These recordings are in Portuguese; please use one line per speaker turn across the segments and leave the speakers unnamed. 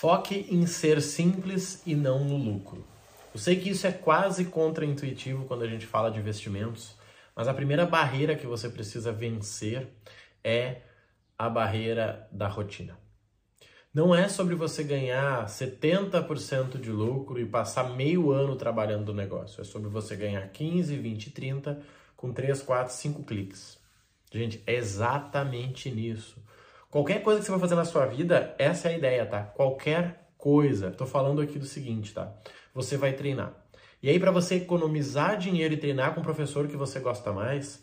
Foque em ser simples e não no lucro. Eu sei que isso é quase contraintuitivo quando a gente fala de investimentos, mas a primeira barreira que você precisa vencer é a barreira da rotina. Não é sobre você ganhar 70% de lucro e passar meio ano trabalhando no negócio. É sobre você ganhar 15, 20, 30 com 3, 4, 5 cliques. Gente, é exatamente nisso. Qualquer coisa que você vai fazer na sua vida, essa é a ideia, tá? Qualquer coisa. Tô falando aqui do seguinte, tá? Você vai treinar. E aí, para você economizar dinheiro e treinar com o professor que você gosta mais,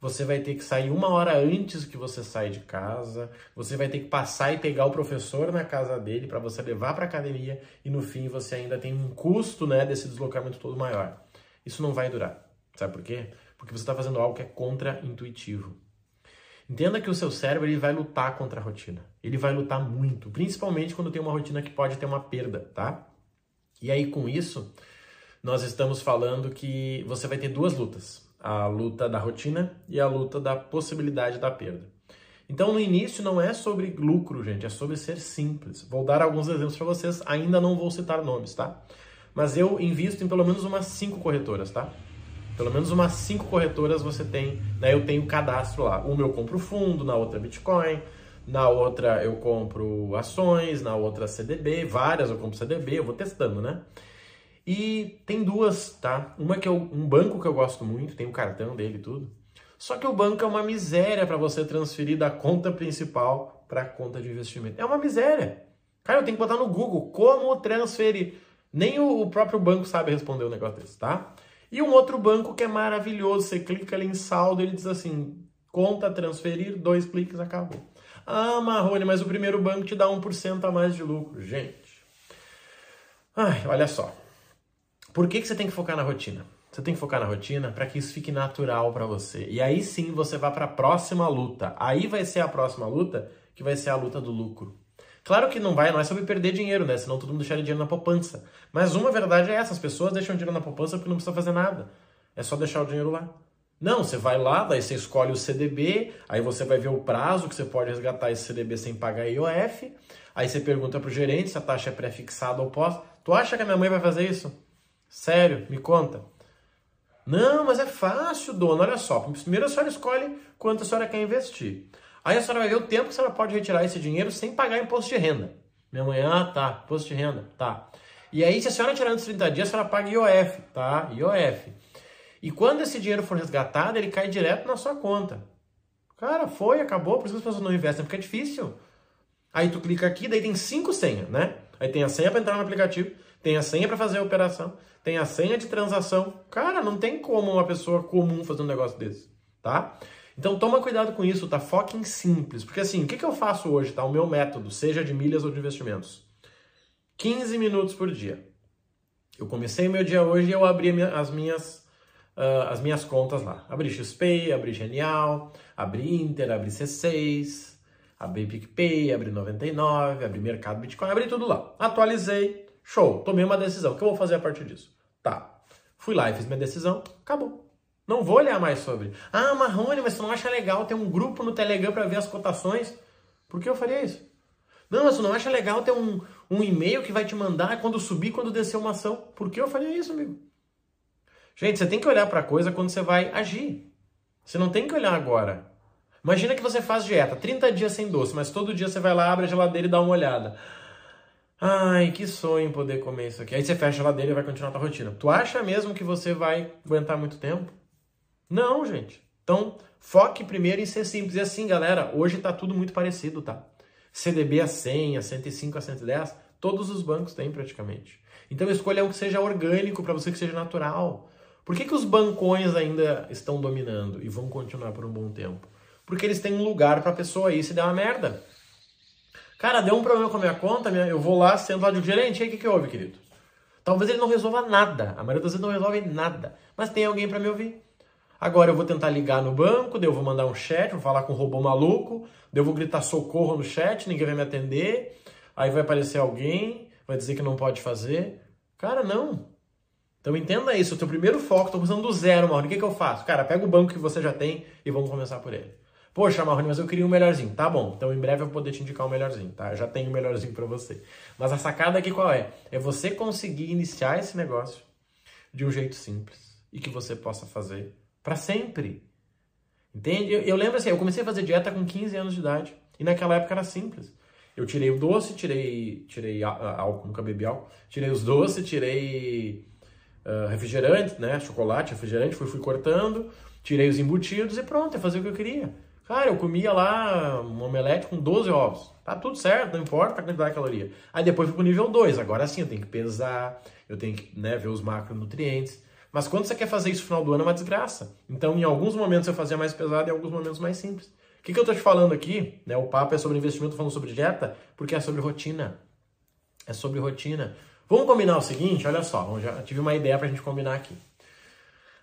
você vai ter que sair uma hora antes que você sai de casa, você vai ter que passar e pegar o professor na casa dele para você levar para academia e no fim você ainda tem um custo né, desse deslocamento todo maior. Isso não vai durar. Sabe por quê? Porque você está fazendo algo que é contra-intuitivo. Entenda que o seu cérebro ele vai lutar contra a rotina. Ele vai lutar muito, principalmente quando tem uma rotina que pode ter uma perda, tá? E aí com isso, nós estamos falando que você vai ter duas lutas: a luta da rotina e a luta da possibilidade da perda. Então, no início não é sobre lucro, gente, é sobre ser simples. Vou dar alguns exemplos para vocês, ainda não vou citar nomes, tá? Mas eu invisto em pelo menos umas cinco corretoras, tá? Pelo menos umas cinco corretoras você tem, né? Eu tenho cadastro lá. Uma eu compro fundo, na outra Bitcoin, na outra eu compro ações, na outra CDB, várias eu compro CDB, eu vou testando, né? E tem duas, tá? Uma que é um banco que eu gosto muito, tem o cartão dele e tudo. Só que o banco é uma miséria para você transferir da conta principal para a conta de investimento. É uma miséria. Cara, eu tenho que botar no Google como transferir. Nem o próprio banco sabe responder um negócio desse, tá? E um outro banco que é maravilhoso, você clica ali em saldo, ele diz assim, conta transferir, dois cliques, acabou. Ah, Marrone, mas o primeiro banco te dá 1% a mais de lucro. Gente, ai, olha só. Por que, que você tem que focar na rotina? Você tem que focar na rotina para que isso fique natural para você. E aí sim você vai para a próxima luta. Aí vai ser a próxima luta que vai ser a luta do lucro. Claro que não vai, não é sobre perder dinheiro, né? Senão todo mundo deixaria dinheiro na poupança. Mas uma verdade é essa, as pessoas deixam dinheiro na poupança porque não precisa fazer nada. É só deixar o dinheiro lá. Não, você vai lá, daí você escolhe o CDB, aí você vai ver o prazo que você pode resgatar esse CDB sem pagar IOF. Aí você pergunta pro gerente se a taxa é pré-fixada ou pós. Tu acha que a minha mãe vai fazer isso? Sério? Me conta. Não, mas é fácil, dona. Olha só. Primeiro a senhora escolhe quanto a senhora quer investir. Aí a senhora vai ver o tempo que a senhora pode retirar esse dinheiro sem pagar imposto de renda. Minha ah, tá, imposto de renda, tá. E aí, se a senhora tirar de 30 dias, a senhora paga IOF, tá? IOF. E quando esse dinheiro for resgatado, ele cai direto na sua conta. Cara, foi, acabou, por isso que as pessoas não investem, porque é difícil. Aí tu clica aqui, daí tem cinco senhas, né? Aí tem a senha para entrar no aplicativo, tem a senha para fazer a operação, tem a senha de transação. Cara, não tem como uma pessoa comum fazer um negócio desse, tá? Então toma cuidado com isso, tá? Foque em simples. Porque assim, o que, que eu faço hoje, tá? O meu método, seja de milhas ou de investimentos. 15 minutos por dia. Eu comecei meu dia hoje e eu abri as minhas, uh, as minhas contas lá. Abri XP, abri Genial, abri Inter, abri C6, abri PicPay, abri 99, abri Mercado Bitcoin, abri tudo lá. Atualizei, show, tomei uma decisão. O que eu vou fazer a partir disso? Tá, fui lá e fiz minha decisão, acabou. Não vou olhar mais sobre. Ah, Marrone, mas você não acha legal ter um grupo no Telegram para ver as cotações? Por que eu faria isso? Não, mas você não acha legal ter um, um e-mail que vai te mandar quando subir, quando descer uma ação? Por que eu faria isso, amigo? Gente, você tem que olhar para a coisa quando você vai agir. Você não tem que olhar agora. Imagina que você faz dieta, 30 dias sem doce, mas todo dia você vai lá, abre a geladeira e dá uma olhada. Ai, que sonho poder comer isso aqui. Aí você fecha a geladeira e vai continuar a tua rotina. Tu acha mesmo que você vai aguentar muito tempo? Não, gente. Então, foque primeiro em ser simples. E assim, galera, hoje tá tudo muito parecido, tá? CDB a 100, a 105, a 110, todos os bancos têm praticamente. Então, escolha um que seja orgânico para você, que seja natural. Por que, que os bancões ainda estão dominando e vão continuar por um bom tempo? Porque eles têm um lugar para a pessoa ir se der uma merda. Cara, deu um problema com a minha conta, eu vou lá, sento lá de gerente, e aí o que, que houve, querido? Talvez ele não resolva nada, a maioria das vezes não resolve nada, mas tem alguém para me ouvir. Agora eu vou tentar ligar no banco, daí eu vou mandar um chat, vou falar com um robô maluco, daí eu vou gritar socorro no chat, ninguém vai me atender, aí vai aparecer alguém, vai dizer que não pode fazer. Cara, não. Então entenda isso, o teu primeiro foco, estou começando do zero, mano. O que, que eu faço? Cara, pega o banco que você já tem e vamos começar por ele. Poxa, Marrone, mas eu queria um melhorzinho. Tá bom, então em breve eu vou poder te indicar um melhorzinho, tá? Eu já tenho um melhorzinho para você. Mas a sacada aqui qual é? É você conseguir iniciar esse negócio de um jeito simples e que você possa fazer para sempre. Entende? Eu, eu, lembro assim, eu comecei a fazer dieta com 15 anos de idade e naquela época era simples. Eu tirei o doce, tirei, tirei álcool, nunca bebi álcool, tirei os doces, tirei uh, refrigerante, né? Chocolate, refrigerante, fui, fui cortando, tirei os embutidos e pronto, ia fazer o que eu queria. Cara, eu comia lá um omelete com 12 ovos. Tá tudo certo, não importa a quantidade de caloria. Aí depois fui pro nível 2. Agora sim, eu tenho que pesar, eu tenho que né, ver os macronutrientes. Mas quando você quer fazer isso no final do ano é uma desgraça. Então, em alguns momentos eu fazia mais pesado e em alguns momentos mais simples. O que, que eu tô te falando aqui? Né, o papo é sobre investimento, falando sobre dieta, porque é sobre rotina. É sobre rotina. Vamos combinar o seguinte, olha só, já tive uma ideia pra gente combinar aqui.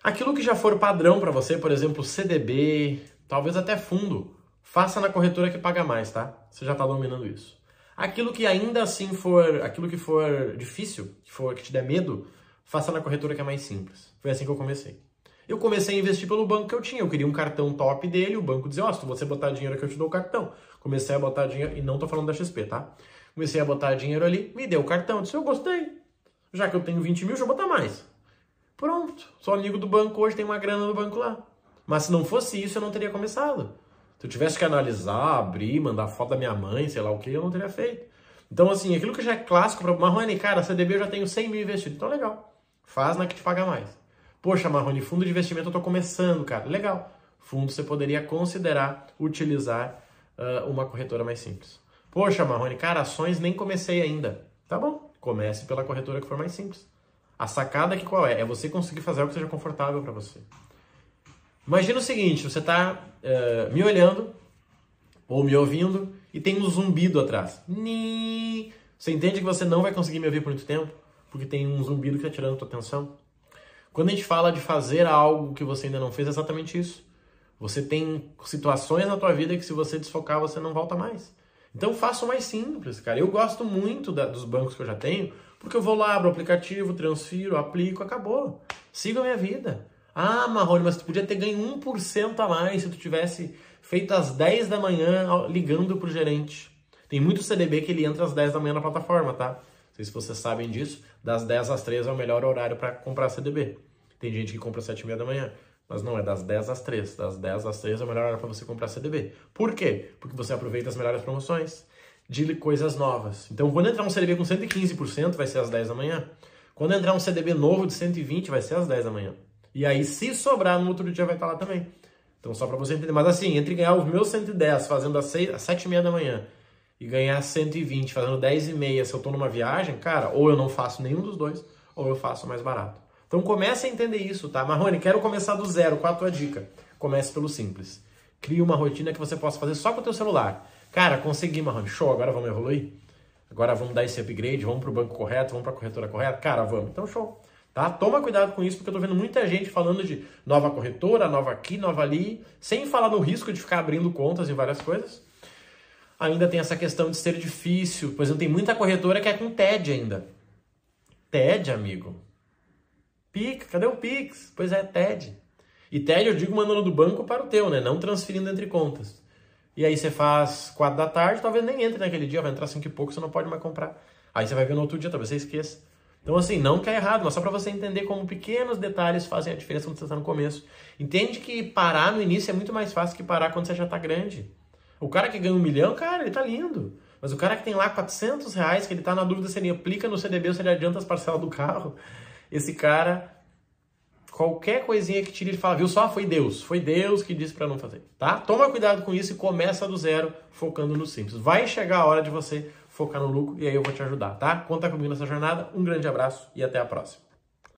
Aquilo que já for padrão para você, por exemplo, CDB, talvez até fundo, faça na corretora que paga mais, tá? Você já está dominando isso. Aquilo que ainda assim for, aquilo que for difícil, que for que te der medo, faça na corretora que é mais simples. Foi assim que eu comecei. Eu comecei a investir pelo banco que eu tinha. Eu queria um cartão top dele, o banco dizia, ó, oh, se você botar dinheiro aqui eu te dou o cartão. Comecei a botar dinheiro, e não tô falando da XP, tá? Comecei a botar dinheiro ali, me deu o cartão, disse, eu gostei. Já que eu tenho 20 mil, deixa eu botar mais. Pronto, sou amigo do banco hoje, tem uma grana no banco lá. Mas se não fosse isso, eu não teria começado. Se eu tivesse que analisar, abrir, mandar foto da minha mãe, sei lá o que, eu não teria feito. Então, assim, aquilo que já é clássico para Marrone, cara, CDB eu já tenho 100 mil investido. Então, legal. Faz na que te paga mais. Poxa, Marrone, fundo de investimento eu tô começando, cara. Legal. Fundo você poderia considerar utilizar uh, uma corretora mais simples. Poxa, Marrone, cara, ações nem comecei ainda. Tá bom. Comece pela corretora que for mais simples. A sacada aqui qual é? É você conseguir fazer algo que seja confortável para você. Imagina o seguinte, você está uh, eh, me olhando ou me ouvindo e tem um zumbido atrás. Você entende que você não vai conseguir me ouvir por muito tempo? Porque tem um zumbido que está tirando a tua atenção? Quando a gente fala de fazer algo que você ainda não fez, é exatamente isso. Você tem situações na tua vida que se você desfocar, você não volta mais. Então faça o mais simples, cara. Eu gosto muito da, dos bancos que eu já tenho, porque eu vou lá, abro o aplicativo, transfiro, aplico, acabou. Siga a minha vida. Ah, Marrone, mas tu podia ter ganho 1% a mais se tu tivesse feito às 10 da manhã ligando pro gerente. Tem muito CDB que ele entra às 10 da manhã na plataforma, tá? Não sei se vocês sabem disso. Das 10 às 3 é o melhor horário para comprar CDB. Tem gente que compra às 7 e meia da manhã. Mas não, é das 10 às 3. Das 10 às 3 é o melhor horário para você comprar CDB. Por quê? Porque você aproveita as melhores promoções de coisas novas. Então, quando entrar um CDB com 115%, vai ser às 10 da manhã. Quando entrar um CDB novo de 120, vai ser às 10 da manhã. E aí, se sobrar, no outro dia vai estar lá também. Então, só para você entender. Mas assim, entre ganhar os meus 110 fazendo às, 6, às 7 e meia da manhã e ganhar 120 fazendo 10 e meia se eu estou numa viagem, cara, ou eu não faço nenhum dos dois, ou eu faço mais barato. Então comece a entender isso, tá? Marrone, quero começar do zero. Qual a tua dica? Comece pelo simples. Crie uma rotina que você possa fazer só com o teu celular. Cara, consegui, Marrone. Show, agora vamos evoluir? Agora vamos dar esse upgrade, vamos para o banco correto, vamos para a corretora correta? Cara, vamos. Então, show. Tá? Toma cuidado com isso, porque eu tô vendo muita gente falando de nova corretora, nova aqui, nova ali, sem falar no risco de ficar abrindo contas em várias coisas. Ainda tem essa questão de ser difícil. Por exemplo, tem muita corretora que é com TED ainda. TED, amigo. Pix, cadê o Pix? Pois é, TED. E TED eu digo mandando do banco para o teu, né? Não transferindo entre contas. E aí você faz quatro da tarde, talvez nem entre naquele dia, vai entrar cinco e pouco, você não pode mais comprar. Aí você vai ver no outro dia, talvez você esqueça. Então, assim, não que é errado, mas só para você entender como pequenos detalhes fazem a diferença quando você está no começo. Entende que parar no início é muito mais fácil que parar quando você já está grande. O cara que ganha um milhão, cara, ele tá lindo. Mas o cara que tem lá 400 reais, que ele tá na dúvida se ele aplica no CDB ou se ele adianta as parcelas do carro, esse cara, qualquer coisinha que tire, ele fala, viu só? Foi Deus. Foi Deus que disse para não fazer, tá? Toma cuidado com isso e começa do zero, focando no simples. Vai chegar a hora de você focar no lucro e aí eu vou te ajudar, tá? Conta comigo nessa jornada. Um grande abraço e até a próxima.